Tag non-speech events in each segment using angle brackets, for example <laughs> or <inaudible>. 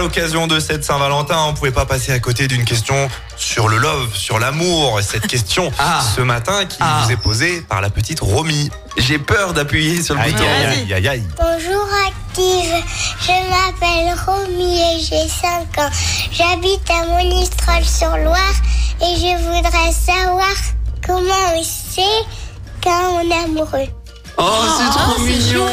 l'occasion de cette Saint-Valentin, on pouvait pas passer à côté d'une question sur le love, sur l'amour. Et cette question Ah. ce matin qui Ah. vous est posée par la petite Romy. J'ai peur d'appuyer sur le Aïe, bouton. aïe, aïe, aïe, aïe. Bonjour Active, je m'appelle Romy et j'ai 5 ans. J'habite à Monistrol sur Loire et je voudrais savoir comment on sait quand on est amoureux. Oh, c'est trop mignon.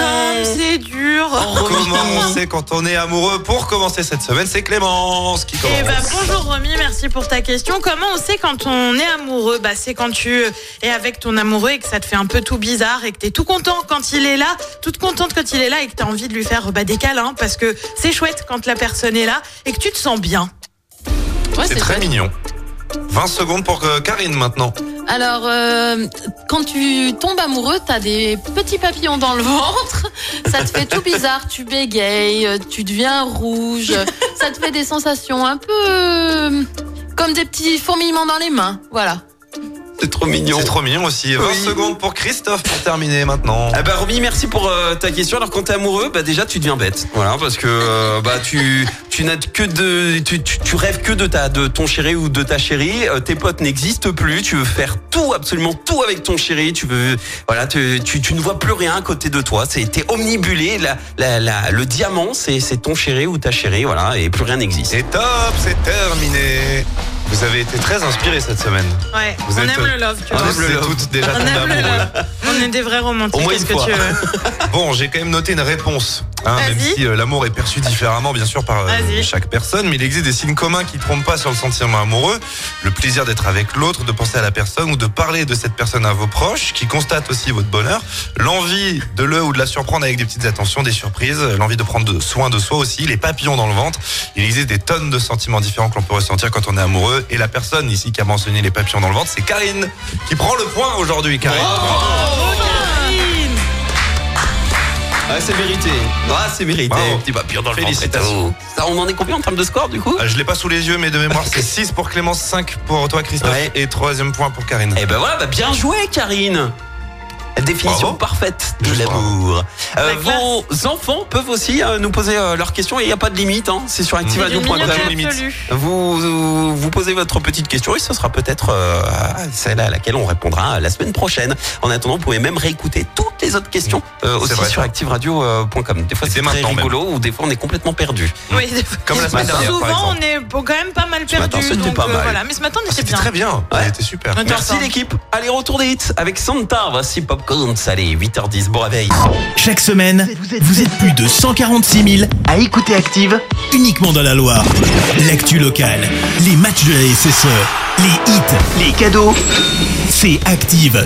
On sait quand on est amoureux Pour commencer cette semaine, c'est Clémence qui commence. Eh ben, bonjour Romy, merci pour ta question. Comment on sait quand on est amoureux? Bah, C'est quand tu es avec ton amoureux et que ça te fait un peu tout bizarre et que tu es tout content quand il est là, toute contente quand il est là et que tu as envie de lui faire bah, des câlins parce que c'est chouette quand la personne est là et que tu te sens bien. c'est très mignon. 20 secondes pour euh, Karine maintenant. Alors, euh, quand tu tombes amoureux, t'as des petits papillons dans le ventre. Ça te fait tout bizarre. Tu bégayes, euh, tu deviens rouge. Ça te fait des sensations un peu euh, comme des petits fourmillements dans les mains. Voilà. C'est trop mignon. C'est trop mignon aussi. 20 Oui. secondes pour Christophe pour terminer maintenant. Ah bah Romy, merci pour euh, ta question. Alors quand t'es amoureux, bah déjà tu deviens bête. Voilà, parce que euh, bah tu tu n'as que de tu, tu, tu rêves que de ta de ton chéri ou de ta chérie. Euh, tes potes n'existent plus. Tu veux faire tout, absolument tout avec ton chéri. Tu veux voilà, tu, tu, tu ne vois plus rien à côté de toi. C'est t'es omnibulé. La, la, la, le diamant, c'est c'est ton chéri ou ta chérie. Voilà, et plus rien n'existe. C'est top, c'est terminé. Vous avez été très inspirés cette semaine. Ouais, Vous on êtes- aime le love, tu On vois. le love. toutes déjà On aime le amoureux. love. On est des vrais romantiques. Au moins une que fois. tu veux <laughs> Bon, j'ai quand même noté une réponse, hein, même si euh, l'amour est perçu différemment, bien sûr, par euh, chaque personne, mais il existe des signes communs qui ne trompent pas sur le sentiment amoureux, le plaisir d'être avec l'autre, de penser à la personne ou de parler de cette personne à vos proches, qui constatent aussi votre bonheur, l'envie de le ou de la surprendre avec des petites attentions, des surprises, l'envie de prendre soin de soi aussi, les papillons dans le ventre. Il existe des tonnes de sentiments différents que l'on peut ressentir quand on est amoureux, et la personne ici qui a mentionné les papillons dans le ventre, c'est Karine, qui prend le point aujourd'hui, Karine. Ah, c'est mérité. Ah, c'est mérité. Bravo. Petit papillon dans le Félicitations. tout. Ça, on en est combien en termes de score du coup Euh, Je l'ai pas sous les yeux, mais de mémoire, c'est <laughs> 6 pour Clémence, 5 pour toi, Christophe, Ouais. et troisième point pour Karine. Eh ben voilà, bah bien joué Karine La définition Bravo. parfaite de l'amour. Euh, La classe. vos enfants peuvent aussi euh, nous poser euh, leurs questions et il n'y a pas de limite, hein. c'est sur activeradio.com. Vous, vous, vous posez votre petite question et ce sera peut-être euh, celle à laquelle on répondra la semaine prochaine. En attendant, vous pouvez même réécouter toutes les autres questions euh, aussi vrai, sur activeradio.com. Des fois c'est très maintenant, rigolo ou des fois on est complètement perdu. Oui, Comme la semaine dernière, Souvent, on est quand même pas mal matin, perdu. c'était donc, pas euh, mal. Voilà. Mais ce matin, on Ah, était C'était bien. très bien, Ouais. c'était super. Merci l'équipe. Allez, retour des hits avec Santa. Voici Popcorn Salé, 8h10. Bon réveil. Chaque semaine, vous êtes plus de 146 000 à écouter Active uniquement dans la Loire. L'actu locale, les matchs de la SSE, les hits, les cadeaux, c'est Active.